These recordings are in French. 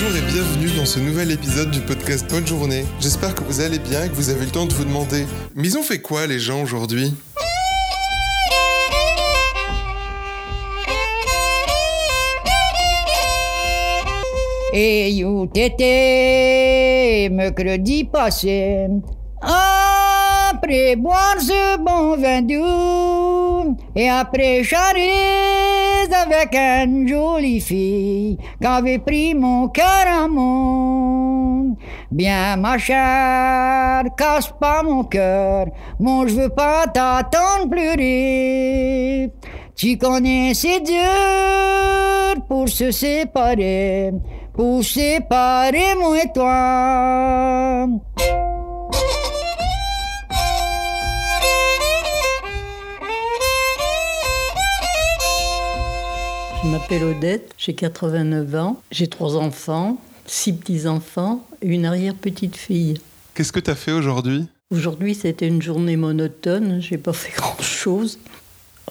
Bonjour et bienvenue dans ce nouvel épisode du podcast Bonne Journée. J'espère que vous allez bien et que vous avez le temps de vous demander Mais ils ont fait quoi les gens aujourd'hui? Et you tété, mercredi passé. Après boire ce bon vin doux, et après charrer avec une jolie fille, qu'avait pris mon cœur à monde. Bien ma chère, casse pas mon cœur, moi je veux pas t'attendre pleurer. Tu connais c'est dur pour se séparer, pour séparer moi et toi. Je m'appelle Odette, j'ai 89 ans, j'ai trois enfants, six petits-enfants et une arrière-petite-fille. Qu'est-ce que tu as fait aujourd'hui? Aujourd'hui, c'était une journée monotone, j'ai pas fait grand-chose.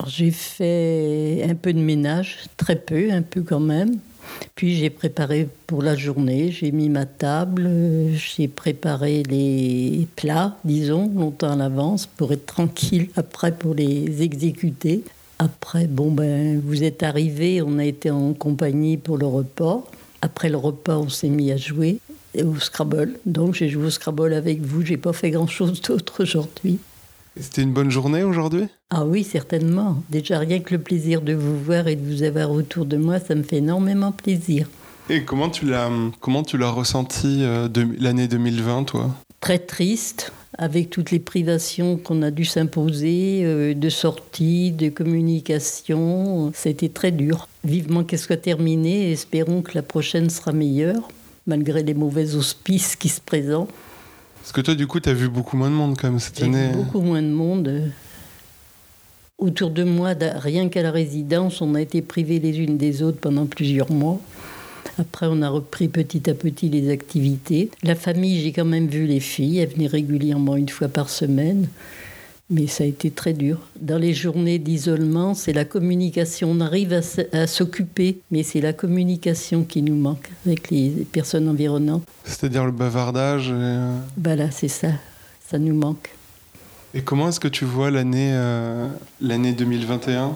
J'ai fait un peu de ménage, très peu, un peu quand même. Puis j'ai préparé pour la journée, j'ai mis ma table, j'ai préparé les plats, disons, longtemps à l'avance pour être tranquille après pour les exécuter. Après, bon ben, vous êtes arrivés, on a été en compagnie pour le repas. Après le repas, on s'est mis à jouer au Scrabble. Donc j'ai joué au Scrabble avec vous. J'ai pas fait grand chose d'autre aujourd'hui. C'était une bonne journée aujourd'hui? Ah oui, certainement. Déjà rien que le plaisir de vous voir et de vous avoir autour de moi, ça me fait énormément plaisir. Et comment tu l'as comment tu l'as ressenti euh, l'année 2020 toi? Très triste, avec toutes les privations qu'on a dû s'imposer, euh, de sortie, de communication. C'était très dur. Vivement qu'elle soit terminée et espérons que la prochaine sera meilleure, malgré les mauvais auspices qui se présentent. Parce que toi du coup tu as vu beaucoup moins de monde comme cette J'ai vu année. beaucoup moins de monde. Autour de moi, rien qu'à la résidence, on a été privés les unes des autres pendant plusieurs mois. Après, on a repris petit à petit les activités. La famille, j'ai quand même vu les filles. Elles venaient régulièrement une fois par semaine. Mais ça a été très dur. Dans les journées d'isolement, c'est la communication. On arrive à s'occuper, mais c'est la communication qui nous manque avec les personnes environnantes. C'est-à-dire le bavardage. Et, euh, Voilà, c'est ça. Ça nous manque. et comment est-ce que tu vois l'année euh, l'année 2021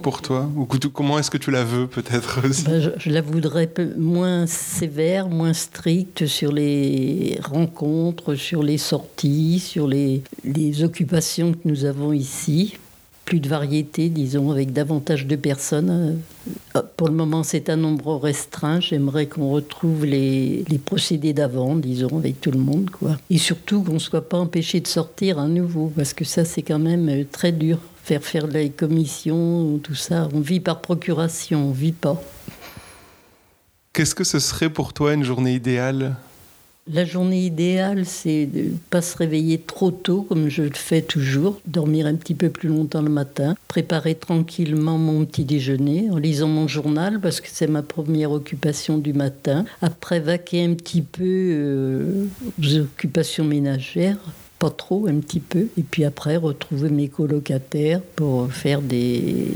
pour toi Ou comment est-ce que tu la veux peut-être aussi Ben, je, je la voudrais moins sévère, moins stricte sur les rencontres, sur les sorties, sur les, les occupations que nous avons ici. Plus de variété, disons, avec davantage de personnes. Euh, Pour le moment, c'est un nombre restreint. J'aimerais qu'on retrouve les, procédés d'avant, disons, avec tout le monde. Quoi. Et surtout qu'on ne soit pas empêché de sortir à nouveau, parce que ça, c'est quand même euh, très dur. Faire faire les commissions, tout ça, on vit par procuration, on vit pas. Qu'est-ce que ce serait pour toi une journée idéale? La journée idéale, c'est de ne pas se réveiller trop tôt, comme je le fais toujours, dormir un petit peu plus longtemps le matin, préparer tranquillement mon petit déjeuner en lisant mon journal, parce que c'est ma première occupation du matin. Après, vaquer un petit peu euh, aux occupations ménagères. Pas trop, un petit peu. Et puis après, retrouver mes colocataires pour faire des,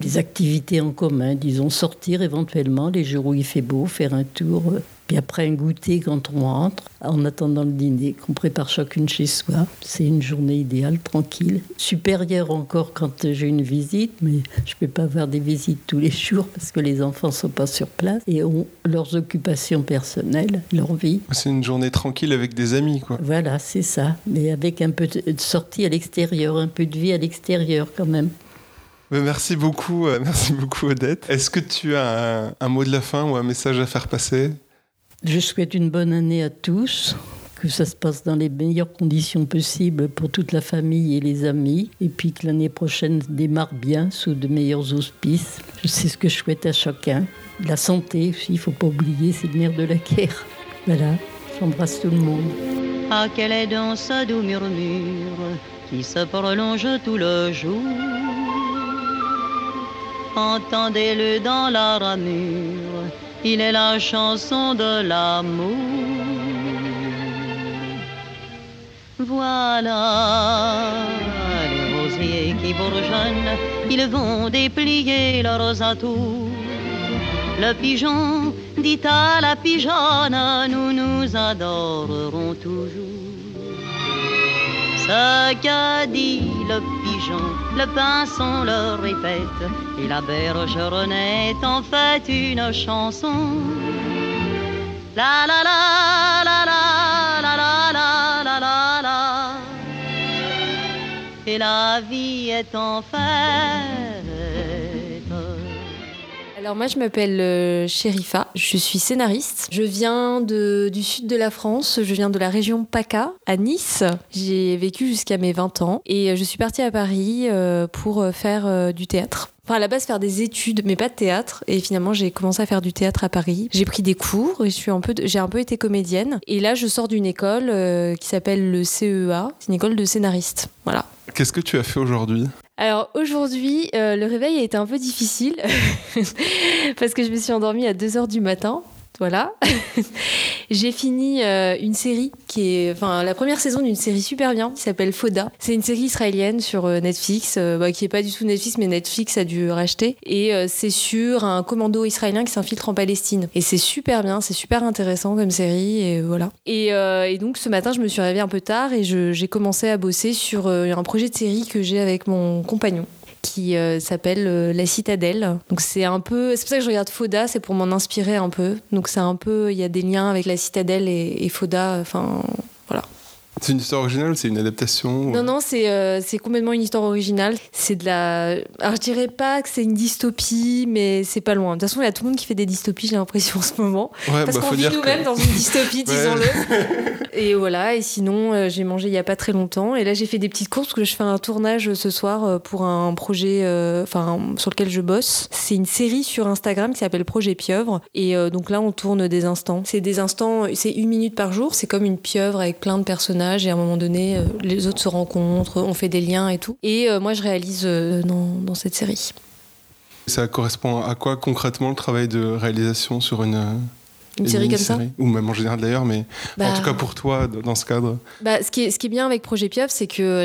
des activités en commun, disons sortir éventuellement les jours où il fait beau, faire un tour, euh, puis après un goûter quand on rentre, en attendant le dîner qu'on prépare chacune chez soi. C'est une journée idéale, tranquille. Supérieure encore quand j'ai une visite, mais je ne peux pas avoir des visites tous les jours parce que les enfants ne sont pas sur place et ont leurs occupations personnelles, leur vie. C'est une journée tranquille avec des amis quoi. Voilà, c'est ça. Mais avec un peu de sortie à l'extérieur, un peu de vie à l'extérieur quand même. Merci beaucoup, euh, merci beaucoup Odette. Est-ce que tu as un, un mot de la fin ou un message à faire passer? Je souhaite une bonne année à tous, que ça se passe dans les meilleures conditions possibles pour toute la famille et les amis, et puis que l'année prochaine démarre bien sous de meilleurs auspices. Sais ce que je souhaite à chacun. La santé aussi, il ne faut pas oublier, c'est le nerf de la guerre. Voilà, j'embrasse tout le monde. Ah, quel est ce doux murmure qui se prolonge tout le jour Entendez-le dans la ramure, il est la chanson de l'amour. Voilà les rosiers qui bourgeonnent, ils vont déplier leurs atours Le pigeon dit à la pigeonne, nous nous adorerons toujours. Ce qu'a dit le pigeon, le pinson le répète, et la bergeronne est en fait une chanson. La la la la la la la la la la la. Et la vie est en fête. Alors moi je m'appelle euh, Sherifa, je suis scénariste. Je viens du sud de la France, je viens de la région PACA, à Nice. J'ai vécu jusqu'à mes 20 ans et euh, je suis partie à Paris euh, pour euh, faire euh, du théâtre. Enfin, à la base, faire des études, mais pas de théâtre. Et finalement, j'ai commencé à faire du théâtre à Paris. J'ai pris des cours et j'ai un peu été comédienne. Et là, je sors d'une école euh, qui s'appelle le CEA. C'est une école de scénariste. Voilà. Qu'est-ce que tu as fait aujourd'hui? Alors aujourd'hui, euh, le réveil a été un peu difficile parce que je me suis endormie à 2h du matin. Voilà. J'ai fini euh, une série qui est, enfin, la première saison d'une série super bien qui s'appelle Foda. C'est une série israélienne sur euh, Netflix, euh, bah, qui est pas du tout Netflix, mais Netflix a dû racheter. Et c'est sur un commando israélien qui s'infiltre en Palestine. Et c'est super bien, c'est super intéressant comme série, et voilà. Et, et donc ce matin, je me suis réveillée un peu tard et j'ai commencé à bosser sur un projet de série que j'ai avec mon compagnon qui euh, s'appelle euh, La Citadelle. Donc c'est un peu, c'est pour ça que je regarde Foda, c'est pour m'en inspirer un peu. Donc c'est un peu, il y a des liens avec La Citadelle et, et Foda. Enfin, C'est une histoire originale ou c'est une adaptation non non, c'est euh, complètement une histoire originale. C'est de la, alors je dirais pas que c'est une dystopie, mais c'est pas loin. De toute façon, il y a tout le monde qui fait des dystopies, j'ai l'impression en ce moment. Ouais, Parce bah, qu'on vit nous-mêmes que... dans une dystopie, disons-le. et voilà, et sinon, euh, j'ai mangé il y a pas très longtemps. Et là, j'ai fait des petites courses parce que je fais un tournage ce soir euh, pour un projet euh, sur lequel je bosse. C'est une série sur Instagram qui s'appelle Projet Pieuvre. Et euh, donc là, on tourne des instants. C'est des instants, c'est une minute par jour. C'est comme une pieuvre avec plein de personnages. Et à un moment donné, euh, les autres se rencontrent, on fait des liens et tout. Et euh, moi, je réalise euh, dans, dans cette série. Ça correspond à quoi concrètement le travail de réalisation sur une, Une série comme ça Ou même en général d'ailleurs, mais en Bah, tout cas pour toi, dans ce cadre. Bah, ce, qui est, ce qui est bien avec Projet Pieuvre, c'est que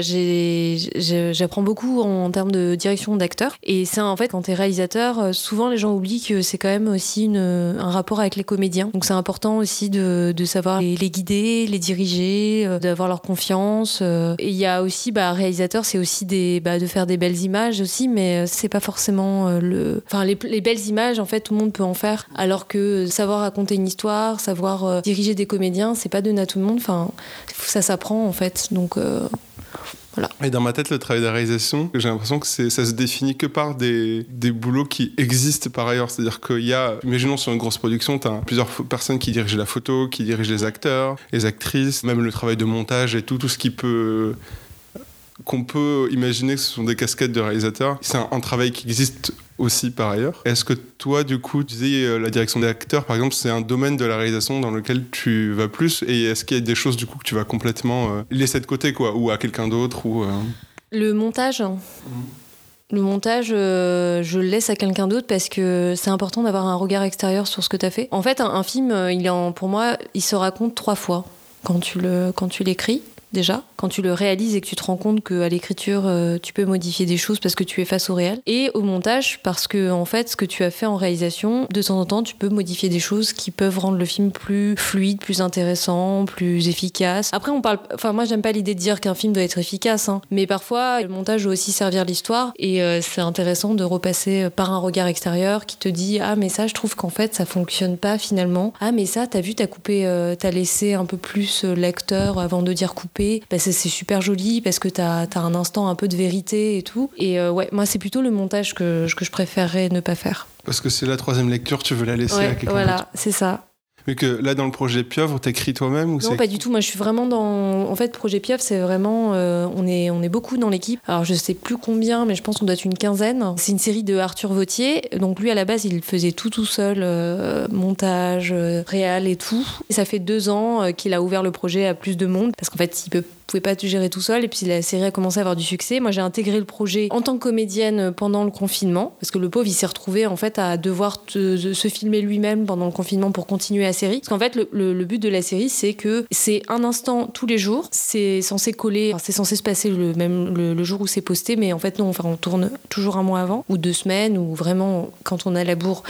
j'apprends beaucoup en termes de direction d'acteur. Et c'est en fait, quand tu es réalisateur, euh, souvent les gens oublient que c'est quand même aussi une, un rapport avec les comédiens. Donc c'est important aussi de, de savoir les, les guider, les diriger, euh, d'avoir leur confiance. euh. Et il y a aussi, bah, réalisateur, c'est aussi des, bah, de faire des belles images aussi, mais c'est pas forcément euh, le. Enfin, les, les belles images, en fait, tout le monde peut en faire. Alors que savoir raconter une histoire, savoir euh, diriger des comédiens, c'est pas donné à tout le monde. Enfin, ça s'apprend en fait. Donc euh, Et dans ma tête, le travail de réalisation, j'ai l'impression que ça se définit que par des, des boulots qui existent par ailleurs. C'est-à-dire qu'il y a, imaginons sur une grosse production, tu as plusieurs personnes qui dirigent la photo, qui dirigent les acteurs, les actrices, même le travail de montage et tout, tout ce qui peut qu'on peut imaginer que ce sont des casquettes de réalisateurs. C'est un, un travail qui existe aussi par ailleurs. Est-ce que toi, du coup, tu disais euh, la direction des acteurs, par exemple, c'est un domaine de la réalisation dans lequel tu vas plus Et est-ce qu'il y a des choses, du coup, que tu vas complètement euh, laisser de côté, quoi Ou à quelqu'un d'autre ou, euh, le montage. Le montage, euh, je le laisse à quelqu'un d'autre parce que c'est important d'avoir un regard extérieur sur ce que tu as fait. En fait, un, un film, il est en, pour moi, il se raconte trois fois quand tu l'écris. Déjà, quand tu le réalises et que tu te rends compte qu'à l'écriture, euh, tu peux modifier des choses parce que tu es face au réel. Et au montage, parce que, en fait, ce que tu as fait en réalisation, de temps en temps, tu peux modifier des choses qui peuvent rendre le film plus fluide, plus intéressant, plus efficace. Après, on parle. Enfin, moi, j'aime pas l'idée de dire qu'un film doit être efficace, hein. mais parfois, le montage doit aussi servir l'histoire. Et euh, c'est intéressant de repasser par un regard extérieur qui te dit Ah, mais ça, je trouve qu'en fait, ça fonctionne pas finalement. Ah, mais ça, t'as vu, t'as coupé, euh, t'as laissé un peu plus euh, l'acteur avant de dire couper. Bah, c'est super joli parce que t'as as un instant un peu de vérité et tout. Et euh, ouais, moi, c'est plutôt le montage que, que je préférerais ne pas faire. Parce que c'est la troisième lecture, tu veux la laisser à quelqu'un voilà, c'est ça. Mais que là, dans le projet Pieuvre, t'écris toi-même ou Non, pas du tout. Moi, je suis vraiment dans. En fait, Projet Pieuvre, c'est vraiment. euh, on, est, on est beaucoup dans l'équipe. Alors, je sais plus combien, mais je pense qu'on doit être une quinzaine. C'est une série de Arthur Vautier. Donc, lui, à la base, il faisait tout tout seul euh, montage, euh, réal et tout. Et ça fait deux ans qu'il a ouvert le projet à plus de monde parce qu'en fait, il peut pouvait pas tout gérer tout seul et puis la série a commencé à avoir du succès. Moi j'ai intégré le projet en tant que comédienne pendant le confinement parce que le pauvre il s'est retrouvé en fait à devoir se filmer lui-même pendant le confinement pour continuer la série. Parce qu'en fait le, le- le but de la série c'est que c'est un instant tous les jours, c'est censé coller, enfin, c'est censé se passer le même le, le jour où c'est posté mais en fait non, enfin on tourne toujours un mois avant ou deux semaines ou vraiment quand on a la bourre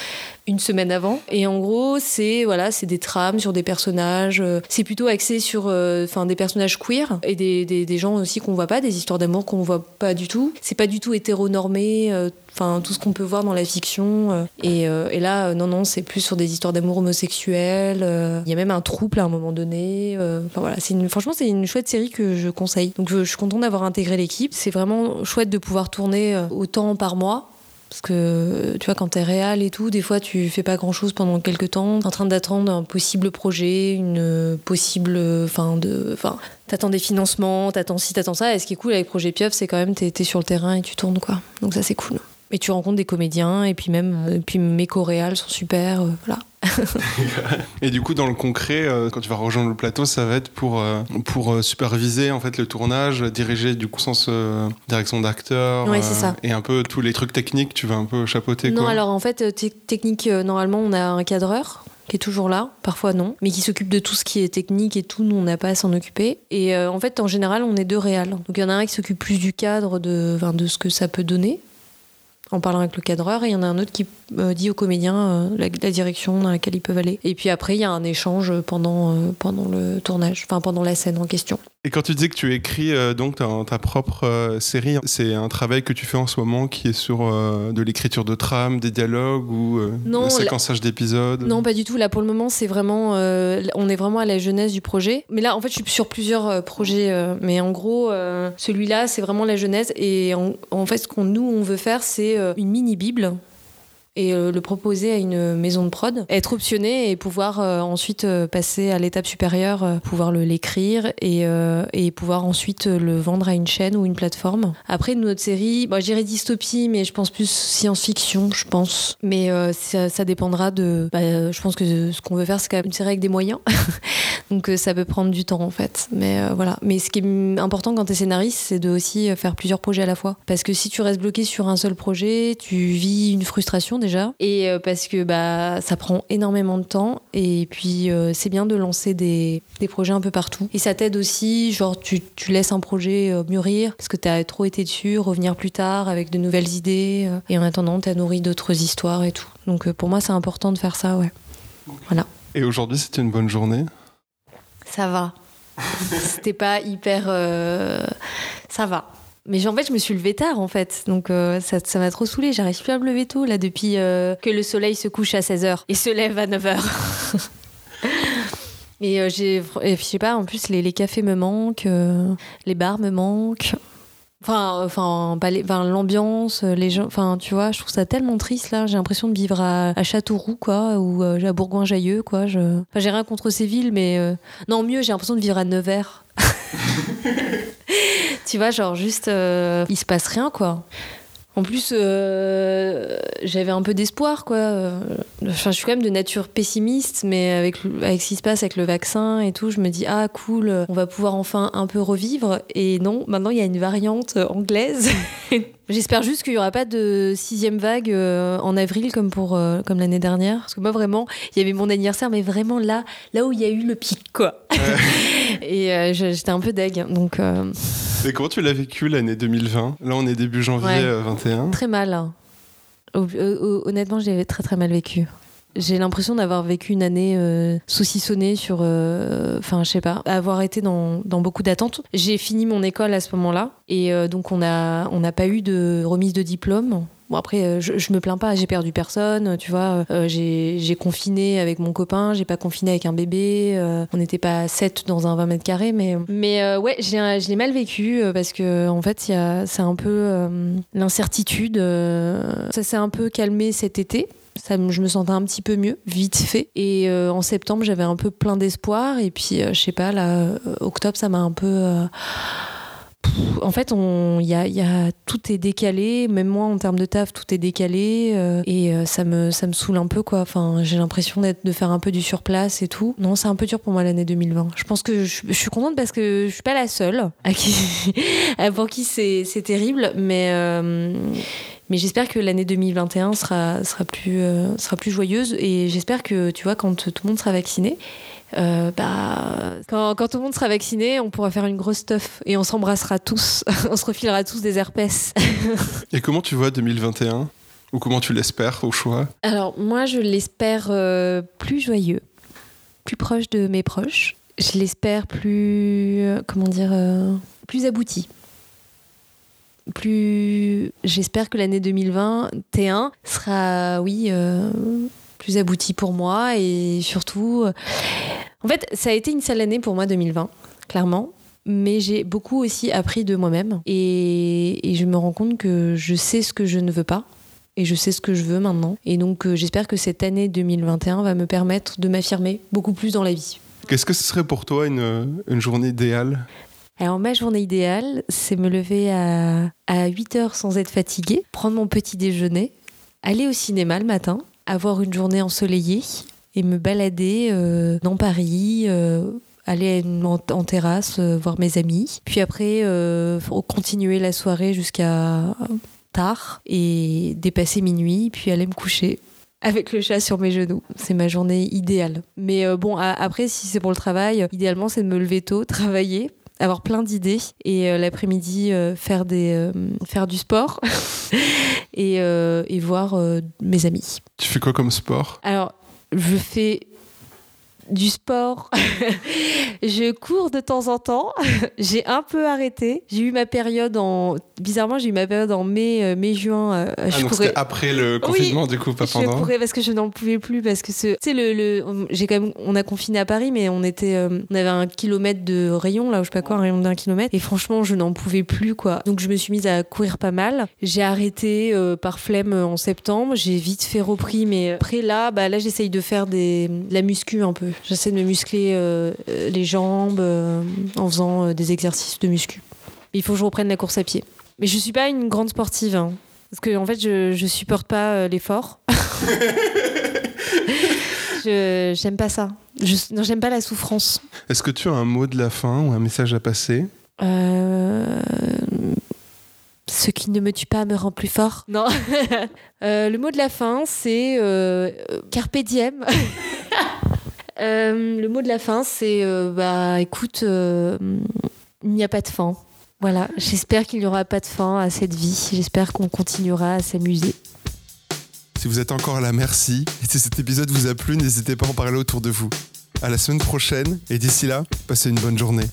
une semaine avant. Et en gros, c'est voilà, c'est des trames sur des personnages. euh, c'est plutôt axé sur, euh, enfin, des personnages queer et des, des, des gens aussi qu'on voit pas, des histoires d'amour qu'on voit pas du tout. C'est pas du tout hétéronormé. euh, Enfin, tout ce qu'on peut voir dans la fiction. et, et là, non, non, c'est plus sur des histoires d'amour homosexuel. Il y a même un trouble à un moment donné. Enfin voilà, c'est une, franchement, c'est une chouette série que je conseille. Donc, je, je suis contente d'avoir intégré l'équipe. C'est vraiment chouette de pouvoir tourner autant par mois. Parce que tu vois, quand t'es réal et tout, des fois tu fais pas grand chose pendant quelques temps. T'es en train d'attendre un possible projet, une possible. Enfin, de. Enfin, t'attends des financements, t'attends ci, t'attends ça. Et ce qui est cool avec Projet Pieuf, c'est quand même t'es sur le terrain et tu tournes, quoi. Donc ça, c'est cool. Et tu rencontres des comédiens, et puis même. euh, Et puis mes coréales sont super, euh, voilà. Et du coup, dans le concret, euh, quand tu vas rejoindre le plateau, ça va être pour, euh, pour euh, superviser en fait le tournage, diriger du coup sens direction d'acteur, Ouais, et un peu tous les trucs techniques, tu vas un peu chapeauter Non, quoi. alors en fait, te- technique, normalement, on a un cadreur qui est toujours là, parfois non, mais qui s'occupe de tout ce qui est technique et tout, nous on n'a pas à s'en occuper. Et euh, en fait, en général, on est deux réals. Donc il y en a un qui s'occupe plus du cadre, de, de ce que ça peut donner, en parlant avec le cadreur, et il y en a un autre qui euh, dit aux comédiens euh, la, la direction dans laquelle ils peuvent aller. Et puis après, il y a un échange pendant, euh, pendant le tournage, enfin pendant la scène en question. Et quand tu dis que tu écris euh, donc ta, ta propre euh, série, c'est un travail que tu fais en ce moment qui est sur euh, de l'écriture de trame, des dialogues ou Non, le séquençage d'épisodes? Non, pas du tout. Là, pour le moment, c'est vraiment, on est vraiment à la jeunesse du projet. Mais là, en fait, je suis sur plusieurs projets. mais en gros, celui-là, c'est vraiment la jeunesse. Et en, en fait, ce qu'on nous on veut faire, c'est une mini bible. Et euh, le proposer à une maison de prod, être optionné et pouvoir euh, ensuite euh, passer à l'étape supérieure, euh, pouvoir l'écrire et, euh, et pouvoir ensuite euh, le vendre à une chaîne ou une plateforme. Après, notre série, bon, je dirais dystopie, mais je pense plus science-fiction, je pense. Mais euh, ça, dépendra de. bah, euh, je pense que ce qu'on veut faire, c'est quand même une série avec des moyens. Donc euh, ça peut prendre du temps en fait. Mais euh, voilà. Mais ce qui est important quand tu es scénariste, c'est de aussi euh, faire plusieurs projets à la fois. Parce que si tu restes bloqué sur un seul projet, tu vis une frustration déjà. Et euh, parce que bah, ça prend énormément de temps. Et puis euh, c'est bien de lancer des, des projets un peu partout. Et ça t'aide aussi, genre tu, tu laisses un projet euh, mûrir parce que tu as trop été dessus, revenir plus tard avec de nouvelles idées. euh, et en attendant, tu as nourri d'autres histoires et tout. Donc euh, pour moi, c'est important de faire ça, ouais. Voilà. Et aujourd'hui, c'est une bonne journée? Ça va. C'était pas hyper. euh, Ça va. Mais en fait, je me suis levée tard, en fait. Donc, euh, ça ça m'a trop saoulée. J'arrive plus à me lever tôt, là, depuis euh, que le soleil se couche à 16h et se lève à 9h. Et euh, j'ai. je sais pas, en plus, les, les cafés me manquent, euh, les bars me manquent. Enfin, enfin, enfin, l'ambiance, les gens, enfin, tu vois, je trouve ça tellement triste là. J'ai l'impression de vivre à, Châteauroux, quoi, ou à Bourgoin-Jallieu, quoi. Je... Enfin, j'ai rien contre ces villes, mais non, mieux, j'ai l'impression de vivre à Nevers. tu vois, genre juste, euh, il se passe rien, quoi. En plus, euh, j'avais un peu d'espoir, quoi. Enfin, je suis quand même de nature pessimiste, mais avec, avec ce qui se passe avec le vaccin et tout, je me dis, ah, cool, on va pouvoir enfin un peu revivre. Et non, maintenant, il y a une variante anglaise. J'espère juste qu'il n'y aura pas de sixième vague euh, en avril comme, pour, comme l'année dernière. Parce que moi, vraiment, il y avait mon anniversaire, mais vraiment là, là où il y a eu le pic, quoi. et euh, j'étais un peu deg. Donc, euh, Et comment tu l'as vécu l'année 2020 Là, on est début janvier Ouais. euh, 21. Très mal. hein. Honnêtement, je l'avais très très mal vécu. J'ai l'impression d'avoir vécu une année euh, saucissonnée sur. euh, Enfin, je sais pas, avoir été dans, dans beaucoup d'attentes. J'ai fini mon école à ce moment-là. Et euh, donc, on n'a on n'a pas eu de remise de diplôme. Bon, après, euh, je, me plains pas, j'ai perdu personne, tu vois. Euh, j'ai j'ai confiné avec mon copain, j'ai pas confiné avec un bébé. euh, on n'était pas sept dans un 20 mètres carrés, mais, mais euh, ouais, je l'ai mal vécu euh, parce que, en fait, c'est un peu euh, l'incertitude. euh, ça s'est un peu calmé cet été. Je me sentais un petit peu mieux, vite fait. Et euh, en septembre, j'avais un peu plein d'espoir. Et puis, euh, je sais pas, là, euh, octobre, ça m'a un peu. euh, en fait, on, y a, tout est décalé. Même moi, en termes de taf, tout est décalé. euh, et euh, ça, me, saoule un peu, quoi. J'ai l'impression de faire un peu du surplace et tout. Non, c'est un peu dur pour moi l'année 2020. Je pense que je, suis contente parce que je suis pas la seule pour qui c'est, terrible. Mais. euh, mais j'espère que l'année 2021 sera, plus, sera plus joyeuse et j'espère que, tu vois, quand tout le monde sera vacciné, euh, bah, quand, quand tout le monde sera vacciné, on pourra faire une grosse stuff et on s'embrassera tous. on se refilera tous des herpès. Et comment tu vois 2021 Ou comment tu l'espères au choix? Alors, moi, je l'espère euh, plus joyeux, plus proche de mes proches. Je l'espère plus. euh, comment dire euh, Plus abouti. Plus. J'espère que l'année 2021 sera, oui, euh, plus aboutie pour moi et surtout. euh, En fait, ça a été une sale année pour moi 2020, clairement. Mais j'ai beaucoup aussi appris de moi-même. Et, et je me rends compte que je sais ce que je ne veux pas et je sais ce que je veux maintenant. Et donc euh, j'espère que cette année 2021 va me permettre de m'affirmer beaucoup plus dans la vie. Qu'est-ce que ce serait pour toi une, une journée idéale? Alors ma journée idéale, c'est me lever à, à 8 heures sans être fatiguée, prendre mon petit déjeuner, aller au cinéma le matin, avoir une journée ensoleillée et me balader euh, dans Paris. euh, aller en, terrasse euh, voir mes amis puis après continuer la soirée jusqu'à tard et dépasser minuit puis aller me coucher avec le chat sur mes genoux. C'est ma journée idéale. Mais bon, après, si c'est pour le travail, idéalement, c'est de me lever tôt, travailler, avoir plein d'idées et euh, l'après-midi euh, faire, des, euh, faire du sport et, et voir mes amis. Tu fais quoi comme sport? Alors, je fais du sport. je cours de temps en temps. j'ai un peu arrêté. J'ai eu ma période en. Bizarrement, j'ai eu ma période en mai, euh, mai-juin. euh, Ah, je donc courais. après le confinement, du coup, pas Je pendant. courais parce que je n'en pouvais plus parce que ce, tu sais le, le- j'ai quand même, on a confiné à Paris, mais on était, euh, on avait un kilomètre de rayon là, ou je sais pas quoi, un rayon d'un kilomètre, et franchement, je n'en pouvais plus quoi. Donc je me suis mise à courir pas mal. J'ai arrêté euh, par flemme en septembre. J'ai vite fait repris, mais après là, bah là, j'essaye de faire des, de la muscu un peu. J'essaie de me muscler euh, euh, les jambes euh, en faisant euh, des exercices de muscu. Il faut que je reprenne la course à pied. Mais je suis pas une grande sportive. hein. Parce que en fait, je, je supporte pas euh, l'effort. je j'aime pas ça. Je, j'aime pas la souffrance. Est-ce que tu as un mot de la fin ou un message à passer? Euh, Ce qui ne me tue pas me rend plus fort. Non. Euh, le mot de la fin, c'est euh, carpe diem. Euh, le mot de la fin, c'est euh, bah écoute, euh, il n'y a pas de fin. Voilà. J'espère qu'il n'y aura pas de fin à cette vie. J'espère qu'on continuera à s'amuser. Si vous êtes encore là, merci. Et si cet épisode vous a plu, n'hésitez pas à en parler autour de vous. À la semaine prochaine, et d'ici là, passez une bonne journée.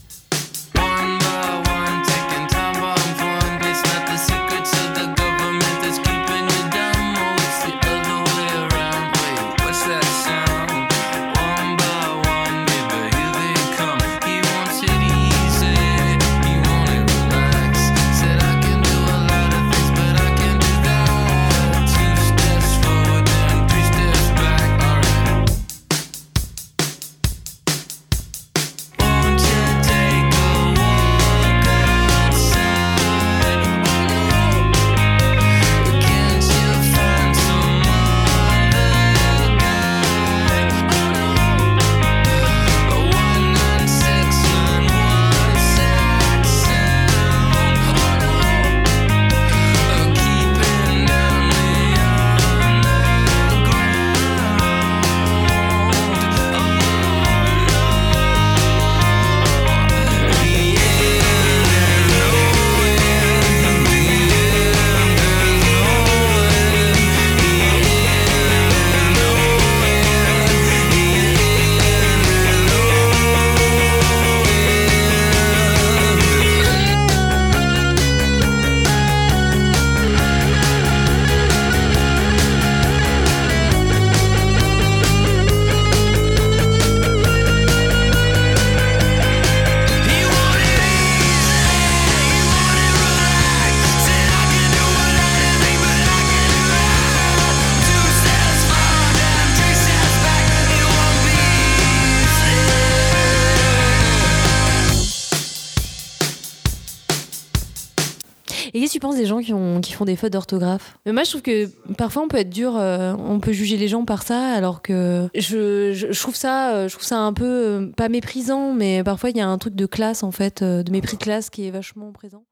Tu penses des gens qui, ont, qui font des fautes d'orthographe? Mais Moi, je trouve que parfois on peut être dur, euh, on peut juger les gens par ça, alors que je, trouve ça, euh, je trouve ça un peu euh, pas méprisant, mais parfois il y a un truc de classe en fait, de mépris classe qui est vachement présent.